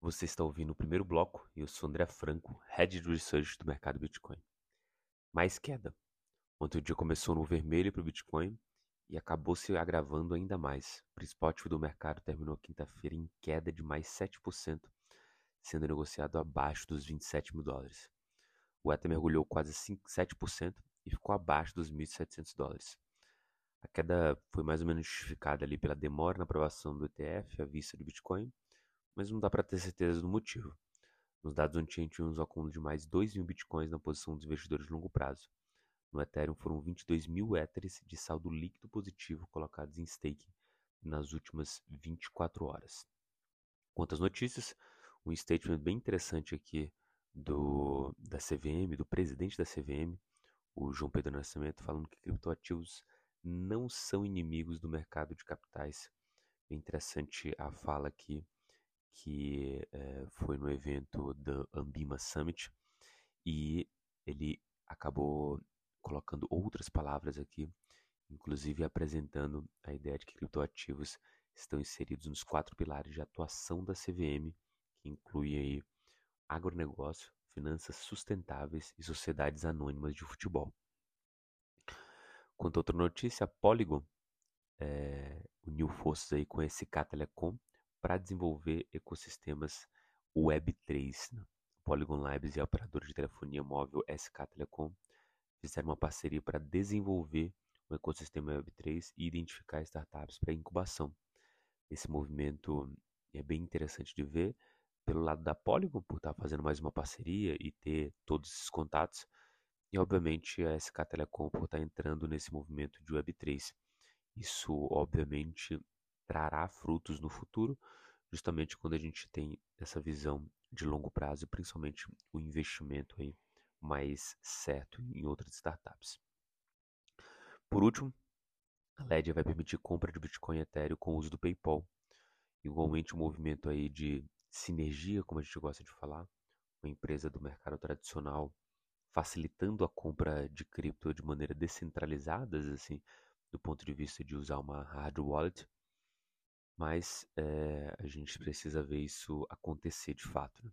Você está ouvindo o primeiro bloco e eu sou André Franco, Head de Research do mercado Bitcoin. Mais queda. Ontem o dia começou no vermelho para o Bitcoin e acabou se agravando ainda mais. O principal ativo do mercado terminou quinta-feira em queda de mais 7%, sendo negociado abaixo dos 27 mil dólares. O Ether mergulhou quase 5, 7% e ficou abaixo dos 1.700 dólares. A queda foi mais ou menos justificada ali pela demora na aprovação do ETF à vista do Bitcoin mas não dá para ter certeza do motivo. Nos dados on-chain tínhamos um acúmulo de mais 2 mil bitcoins na posição dos investidores de longo prazo. No Ethereum foram 22 mil Ethers de saldo líquido positivo colocados em staking nas últimas 24 horas. Quanto às notícias, um statement bem interessante aqui do, da CVM, do presidente da CVM, o João Pedro Nascimento, falando que criptoativos não são inimigos do mercado de capitais. Bem interessante a fala aqui que é, foi no evento da Ambima Summit e ele acabou colocando outras palavras aqui, inclusive apresentando a ideia de que criptoativos estão inseridos nos quatro pilares de atuação da CVM, que inclui aí agronegócio, finanças sustentáveis e sociedades anônimas de futebol. Quanto a outra notícia, a Polygon é, uniu forças aí com a SK Telecom para desenvolver ecossistemas Web3. Né? Polygon Labs e a operadora de telefonia móvel SK Telecom fizeram uma parceria para desenvolver um ecossistema Web3 e identificar startups para incubação. Esse movimento é bem interessante de ver pelo lado da Polygon, por estar tá fazendo mais uma parceria e ter todos esses contatos, e obviamente a SK Telecom por estar tá entrando nesse movimento de Web3. Isso, obviamente, trará frutos no futuro, justamente quando a gente tem essa visão de longo prazo e principalmente o investimento aí mais certo em outras startups. Por último, a Ledger vai permitir compra de Bitcoin e Ethereum com o uso do PayPal. Igualmente, um movimento aí de sinergia, como a gente gosta de falar, uma empresa do mercado tradicional facilitando a compra de cripto de maneira descentralizada, assim, do ponto de vista de usar uma hard wallet, mas é, a gente precisa ver isso acontecer de fato. Né?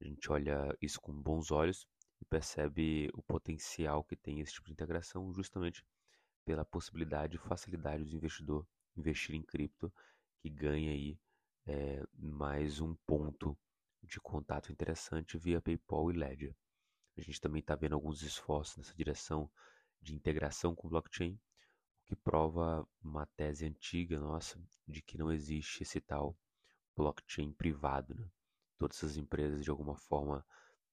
A gente olha isso com bons olhos e percebe o potencial que tem esse tipo de integração justamente pela possibilidade e facilidade do investidor investir em cripto que ganha aí é, mais um ponto de contato interessante via PayPal e Ledger. A gente também está vendo alguns esforços nessa direção de integração com blockchain que prova uma tese antiga nossa de que não existe esse tal blockchain privado. Né? Todas essas empresas, de alguma forma,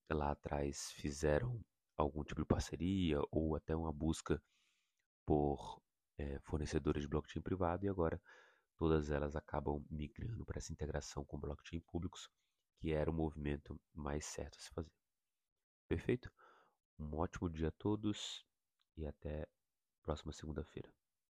lá atrás fizeram algum tipo de parceria ou até uma busca por é, fornecedores de blockchain privado e agora todas elas acabam migrando para essa integração com blockchain públicos, que era o movimento mais certo a se fazer. Perfeito? Um ótimo dia a todos e até próxima segunda-feira.